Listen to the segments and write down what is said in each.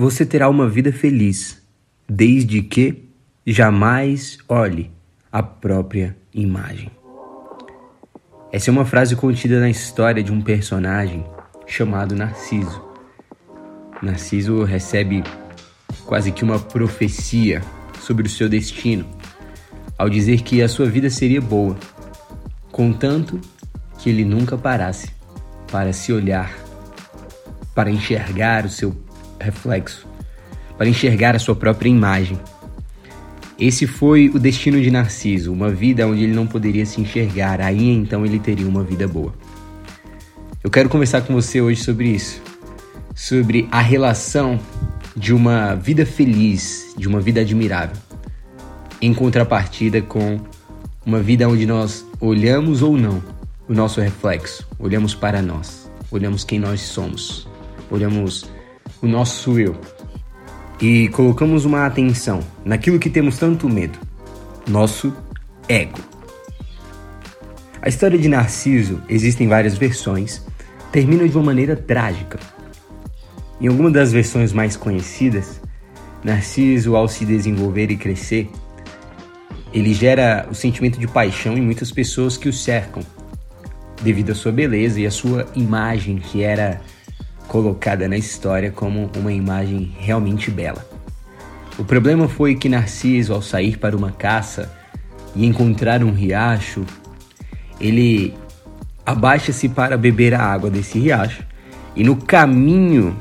Você terá uma vida feliz, desde que jamais olhe a própria imagem. Essa é uma frase contida na história de um personagem chamado Narciso. Narciso recebe quase que uma profecia sobre o seu destino, ao dizer que a sua vida seria boa, contanto que ele nunca parasse para se olhar, para enxergar o seu reflexo, para enxergar a sua própria imagem. Esse foi o destino de Narciso, uma vida onde ele não poderia se enxergar, aí então ele teria uma vida boa. Eu quero conversar com você hoje sobre isso, sobre a relação de uma vida feliz, de uma vida admirável, em contrapartida com uma vida onde nós olhamos ou não o nosso reflexo, olhamos para nós, olhamos quem nós somos, olhamos o nosso eu e colocamos uma atenção naquilo que temos tanto medo, nosso ego. A história de Narciso existem várias versões, termina de uma maneira trágica. Em alguma das versões mais conhecidas, Narciso, ao se desenvolver e crescer, ele gera o sentimento de paixão em muitas pessoas que o cercam, devido à sua beleza e à sua imagem que era colocada na história como uma imagem realmente bela. O problema foi que Narciso, ao sair para uma caça e encontrar um riacho, ele abaixa-se para beber a água desse riacho e no caminho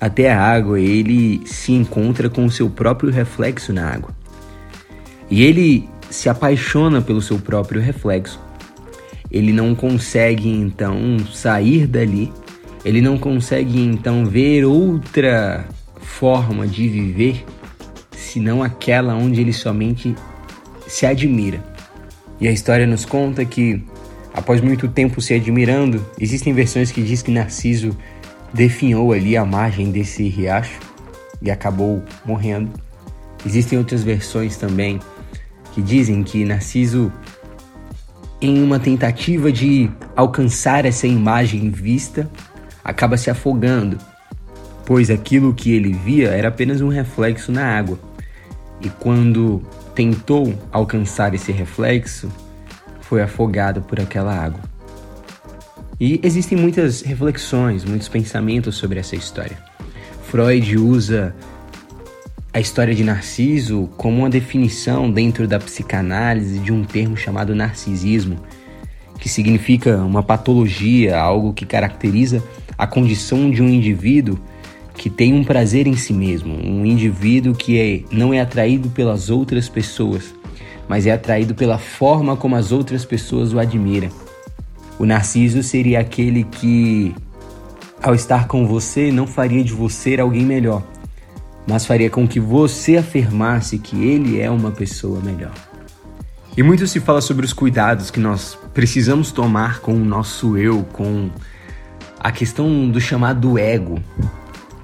até a água ele se encontra com o seu próprio reflexo na água. E ele se apaixona pelo seu próprio reflexo. Ele não consegue então sair dali ele não consegue então ver outra forma de viver senão aquela onde ele somente se admira. E a história nos conta que, após muito tempo se admirando, existem versões que diz que Narciso definhou ali a margem desse riacho e acabou morrendo. Existem outras versões também que dizem que Narciso, em uma tentativa de alcançar essa imagem vista, acaba se afogando, pois aquilo que ele via era apenas um reflexo na água. E quando tentou alcançar esse reflexo, foi afogado por aquela água. E existem muitas reflexões, muitos pensamentos sobre essa história. Freud usa a história de Narciso como uma definição dentro da psicanálise de um termo chamado narcisismo, que significa uma patologia, algo que caracteriza a condição de um indivíduo que tem um prazer em si mesmo, um indivíduo que é, não é atraído pelas outras pessoas, mas é atraído pela forma como as outras pessoas o admiram. O narciso seria aquele que, ao estar com você, não faria de você alguém melhor, mas faria com que você afirmasse que ele é uma pessoa melhor. E muito se fala sobre os cuidados que nós precisamos tomar com o nosso eu, com a questão do chamado ego,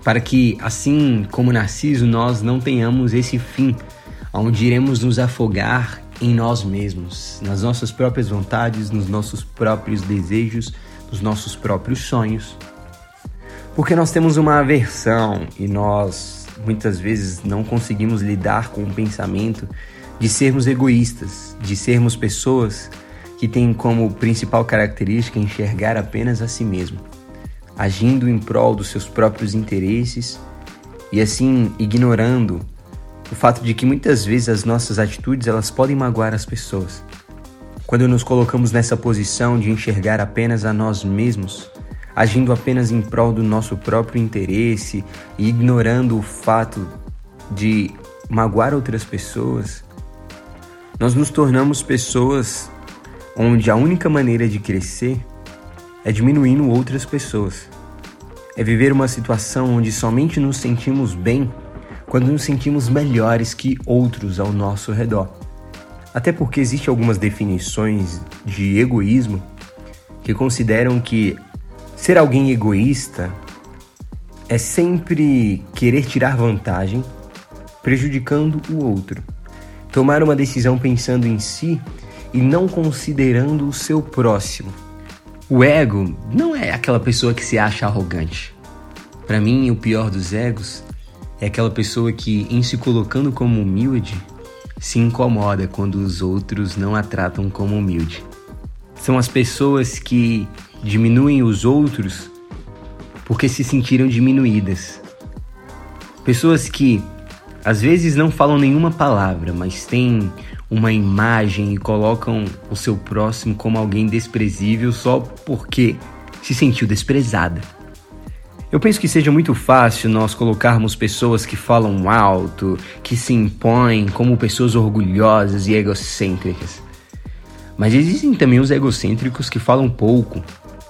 para que, assim como Narciso, nós não tenhamos esse fim, onde iremos nos afogar em nós mesmos, nas nossas próprias vontades, nos nossos próprios desejos, nos nossos próprios sonhos. Porque nós temos uma aversão e nós muitas vezes não conseguimos lidar com o pensamento de sermos egoístas, de sermos pessoas que têm como principal característica enxergar apenas a si mesmo agindo em prol dos seus próprios interesses e assim ignorando o fato de que muitas vezes as nossas atitudes elas podem magoar as pessoas. Quando nos colocamos nessa posição de enxergar apenas a nós mesmos, agindo apenas em prol do nosso próprio interesse e ignorando o fato de magoar outras pessoas, nós nos tornamos pessoas onde a única maneira de crescer é diminuindo outras pessoas. É viver uma situação onde somente nos sentimos bem quando nos sentimos melhores que outros ao nosso redor. Até porque existem algumas definições de egoísmo que consideram que ser alguém egoísta é sempre querer tirar vantagem, prejudicando o outro. Tomar uma decisão pensando em si e não considerando o seu próximo. O ego não é aquela pessoa que se acha arrogante. Para mim, o pior dos egos é aquela pessoa que, em se colocando como humilde, se incomoda quando os outros não a tratam como humilde. São as pessoas que diminuem os outros porque se sentiram diminuídas. Pessoas que às vezes não falam nenhuma palavra, mas têm uma imagem e colocam o seu próximo como alguém desprezível só porque se sentiu desprezada. Eu penso que seja muito fácil nós colocarmos pessoas que falam alto, que se impõem como pessoas orgulhosas e egocêntricas. Mas existem também os egocêntricos que falam pouco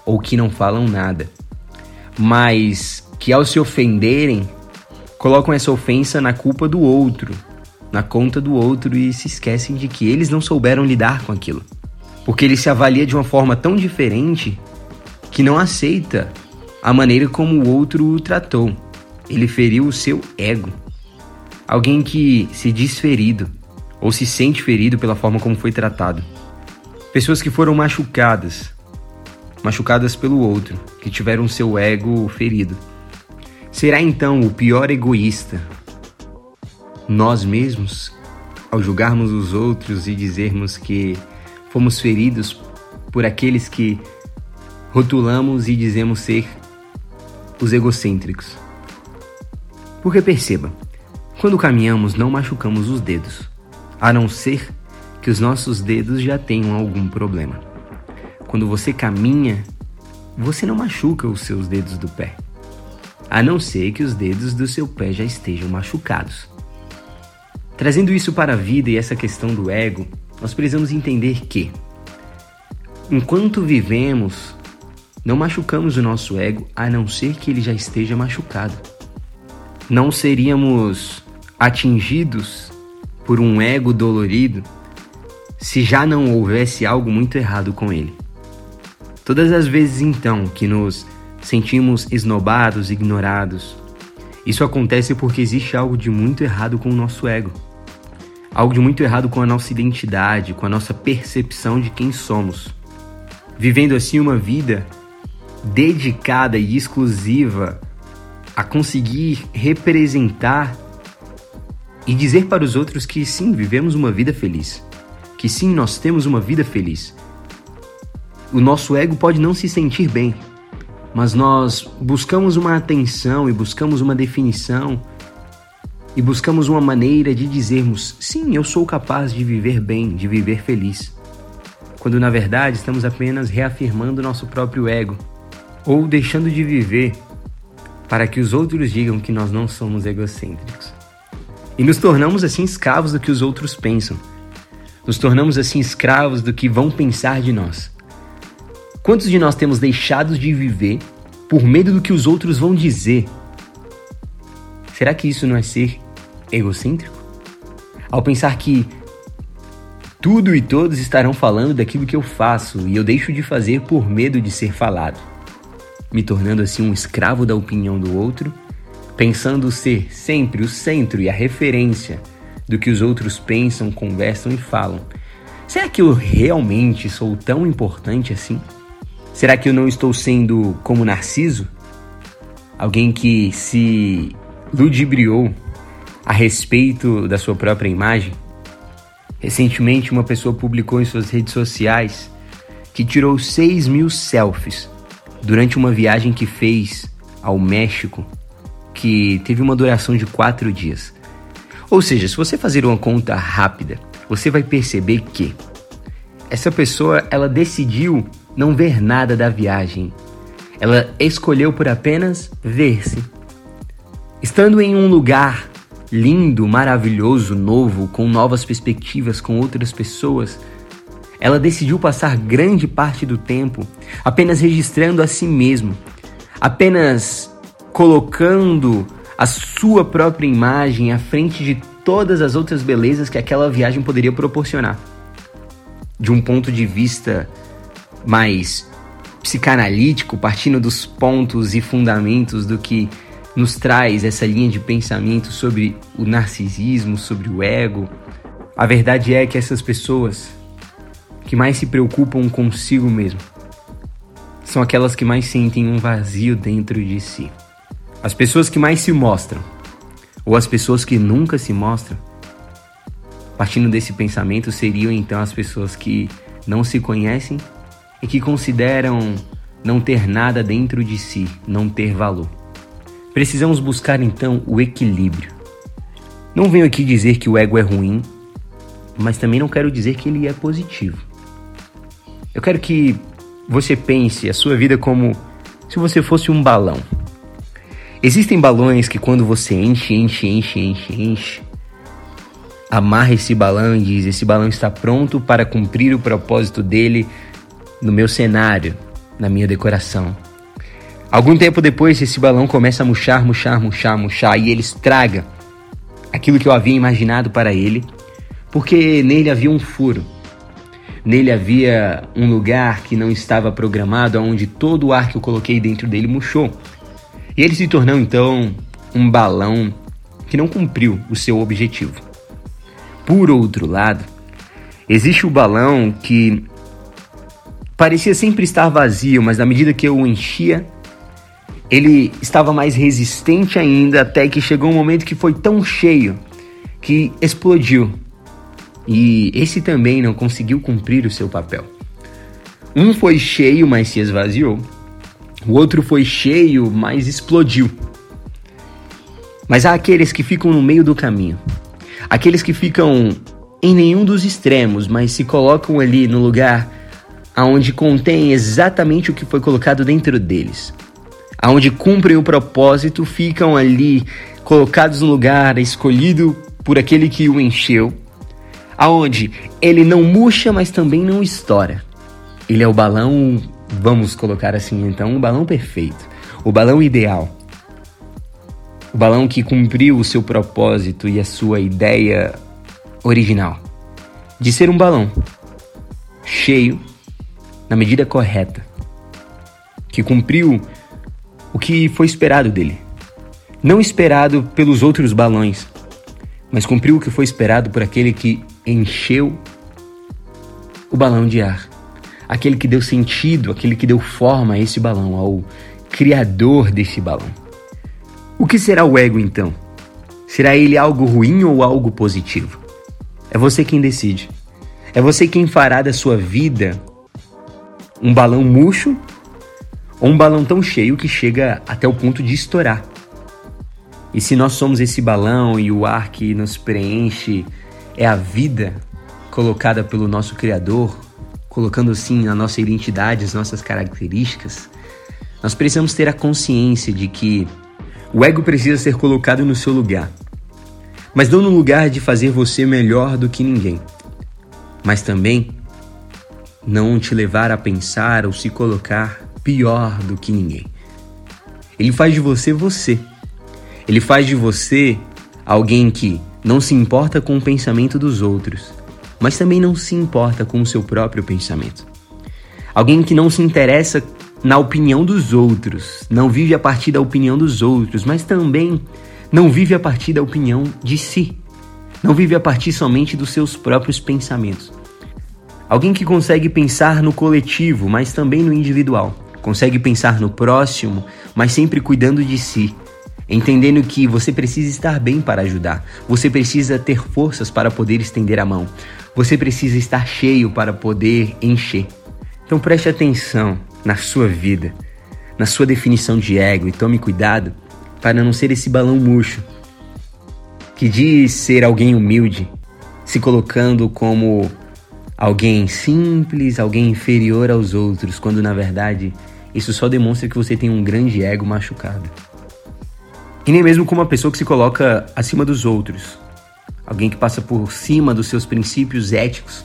ou que não falam nada, mas que ao se ofenderem, colocam essa ofensa na culpa do outro, na conta do outro e se esquecem de que eles não souberam lidar com aquilo. Porque ele se avalia de uma forma tão diferente que não aceita a maneira como o outro o tratou. Ele feriu o seu ego. Alguém que se diz ferido ou se sente ferido pela forma como foi tratado. Pessoas que foram machucadas, machucadas pelo outro, que tiveram seu ego ferido. Será então o pior egoísta nós mesmos ao julgarmos os outros e dizermos que fomos feridos por aqueles que rotulamos e dizemos ser os egocêntricos. Porque perceba, quando caminhamos não machucamos os dedos, a não ser que os nossos dedos já tenham algum problema. Quando você caminha, você não machuca os seus dedos do pé, a não ser que os dedos do seu pé já estejam machucados. Trazendo isso para a vida e essa questão do ego, nós precisamos entender que, enquanto vivemos não machucamos o nosso ego a não ser que ele já esteja machucado. Não seríamos atingidos por um ego dolorido se já não houvesse algo muito errado com ele. Todas as vezes então que nos sentimos esnobados, ignorados, isso acontece porque existe algo de muito errado com o nosso ego. Algo de muito errado com a nossa identidade, com a nossa percepção de quem somos. Vivendo assim uma vida dedicada e exclusiva a conseguir representar e dizer para os outros que sim, vivemos uma vida feliz, que sim, nós temos uma vida feliz. O nosso ego pode não se sentir bem, mas nós buscamos uma atenção e buscamos uma definição e buscamos uma maneira de dizermos: sim, eu sou capaz de viver bem, de viver feliz. Quando na verdade estamos apenas reafirmando nosso próprio ego ou deixando de viver para que os outros digam que nós não somos egocêntricos. E nos tornamos assim escravos do que os outros pensam. Nos tornamos assim escravos do que vão pensar de nós. Quantos de nós temos deixado de viver por medo do que os outros vão dizer? Será que isso não é ser egocêntrico? Ao pensar que tudo e todos estarão falando daquilo que eu faço e eu deixo de fazer por medo de ser falado me tornando assim um escravo da opinião do outro, pensando ser sempre o centro e a referência do que os outros pensam, conversam e falam. Será que eu realmente sou tão importante assim? Será que eu não estou sendo como Narciso? Alguém que se ludibriou a respeito da sua própria imagem? Recentemente, uma pessoa publicou em suas redes sociais que tirou 6 mil selfies durante uma viagem que fez ao México, que teve uma duração de quatro dias. Ou seja, se você fazer uma conta rápida, você vai perceber que essa pessoa ela decidiu não ver nada da viagem. Ela escolheu por apenas ver-se. Estando em um lugar lindo, maravilhoso, novo, com novas perspectivas, com outras pessoas, ela decidiu passar grande parte do tempo apenas registrando a si mesma, apenas colocando a sua própria imagem à frente de todas as outras belezas que aquela viagem poderia proporcionar. De um ponto de vista mais psicanalítico, partindo dos pontos e fundamentos do que nos traz essa linha de pensamento sobre o narcisismo, sobre o ego, a verdade é que essas pessoas que mais se preocupam consigo mesmo. São aquelas que mais sentem um vazio dentro de si. As pessoas que mais se mostram, ou as pessoas que nunca se mostram? Partindo desse pensamento, seriam então as pessoas que não se conhecem e que consideram não ter nada dentro de si, não ter valor. Precisamos buscar então o equilíbrio. Não venho aqui dizer que o ego é ruim, mas também não quero dizer que ele é positivo. Eu quero que você pense a sua vida como se você fosse um balão. Existem balões que quando você enche, enche, enche, enche, enche, amarra esse balão e diz: esse balão está pronto para cumprir o propósito dele no meu cenário, na minha decoração. Algum tempo depois, esse balão começa a murchar, murchar, murchar, murchar e ele estraga aquilo que eu havia imaginado para ele, porque nele havia um furo. Nele havia um lugar que não estava programado, onde todo o ar que eu coloquei dentro dele murchou. E ele se tornou então um balão que não cumpriu o seu objetivo. Por outro lado, existe o balão que parecia sempre estar vazio, mas na medida que eu o enchia, ele estava mais resistente ainda até que chegou um momento que foi tão cheio que explodiu. E esse também não conseguiu cumprir o seu papel. Um foi cheio, mas se esvaziou. O outro foi cheio, mas explodiu. Mas há aqueles que ficam no meio do caminho. Aqueles que ficam em nenhum dos extremos, mas se colocam ali no lugar aonde contém exatamente o que foi colocado dentro deles. Aonde cumprem o propósito, ficam ali colocados no lugar escolhido por aquele que o encheu, aonde ele não murcha, mas também não estoura. Ele é o balão, vamos colocar assim então, o balão perfeito, o balão ideal. O balão que cumpriu o seu propósito e a sua ideia original de ser um balão cheio na medida correta, que cumpriu o que foi esperado dele. Não esperado pelos outros balões, mas cumpriu o que foi esperado por aquele que encheu o balão de ar. Aquele que deu sentido, aquele que deu forma a esse balão, ao criador desse balão. O que será o ego então? Será ele algo ruim ou algo positivo? É você quem decide. É você quem fará da sua vida um balão murcho ou um balão tão cheio que chega até o ponto de estourar. E se nós somos esse balão e o ar que nos preenche é a vida colocada pelo nosso Criador, colocando assim a nossa identidade, as nossas características, nós precisamos ter a consciência de que o ego precisa ser colocado no seu lugar. Mas não no lugar de fazer você melhor do que ninguém, mas também não te levar a pensar ou se colocar pior do que ninguém. Ele faz de você você. Ele faz de você alguém que não se importa com o pensamento dos outros, mas também não se importa com o seu próprio pensamento. Alguém que não se interessa na opinião dos outros, não vive a partir da opinião dos outros, mas também não vive a partir da opinião de si. Não vive a partir somente dos seus próprios pensamentos. Alguém que consegue pensar no coletivo, mas também no individual. Consegue pensar no próximo, mas sempre cuidando de si. Entendendo que você precisa estar bem para ajudar. Você precisa ter forças para poder estender a mão. Você precisa estar cheio para poder encher. Então preste atenção na sua vida, na sua definição de ego e tome cuidado para não ser esse balão murcho que diz ser alguém humilde, se colocando como alguém simples, alguém inferior aos outros, quando na verdade isso só demonstra que você tem um grande ego machucado. E nem mesmo como uma pessoa que se coloca acima dos outros, alguém que passa por cima dos seus princípios éticos,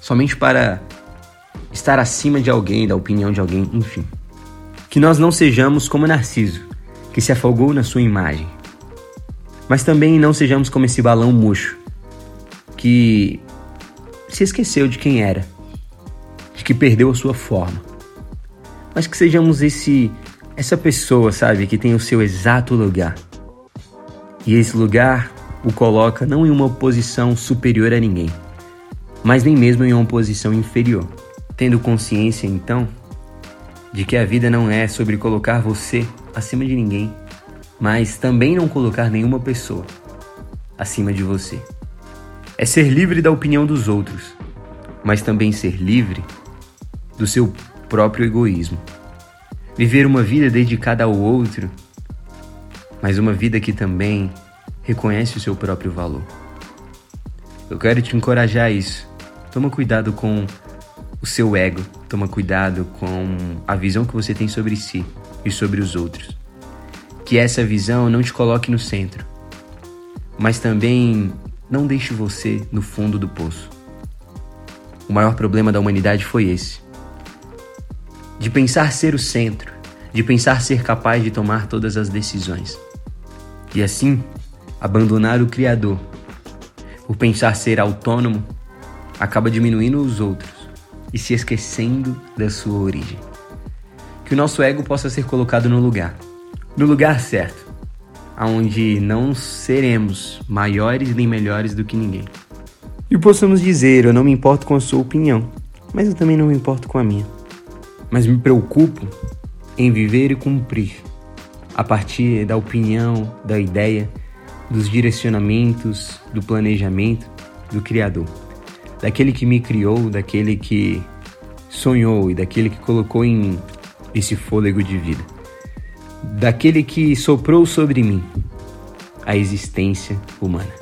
somente para estar acima de alguém, da opinião de alguém, enfim. Que nós não sejamos como Narciso, que se afogou na sua imagem. Mas também não sejamos como esse balão murcho, que se esqueceu de quem era, de que perdeu a sua forma. Mas que sejamos esse essa pessoa, sabe, que tem o seu exato lugar. E esse lugar o coloca não em uma posição superior a ninguém, mas nem mesmo em uma posição inferior. Tendo consciência, então, de que a vida não é sobre colocar você acima de ninguém, mas também não colocar nenhuma pessoa acima de você. É ser livre da opinião dos outros, mas também ser livre do seu próprio egoísmo. Viver uma vida dedicada ao outro, mas uma vida que também reconhece o seu próprio valor. Eu quero te encorajar a isso. Toma cuidado com o seu ego, toma cuidado com a visão que você tem sobre si e sobre os outros. Que essa visão não te coloque no centro, mas também não deixe você no fundo do poço. O maior problema da humanidade foi esse. De pensar ser o centro, de pensar ser capaz de tomar todas as decisões. E assim, abandonar o Criador. Por pensar ser autônomo, acaba diminuindo os outros e se esquecendo da sua origem. Que o nosso ego possa ser colocado no lugar, no lugar certo onde não seremos maiores nem melhores do que ninguém. E possamos dizer: eu não me importo com a sua opinião, mas eu também não me importo com a minha. Mas me preocupo em viver e cumprir a partir da opinião, da ideia, dos direcionamentos, do planejamento do Criador, daquele que me criou, daquele que sonhou e daquele que colocou em mim esse fôlego de vida daquele que soprou sobre mim a existência humana.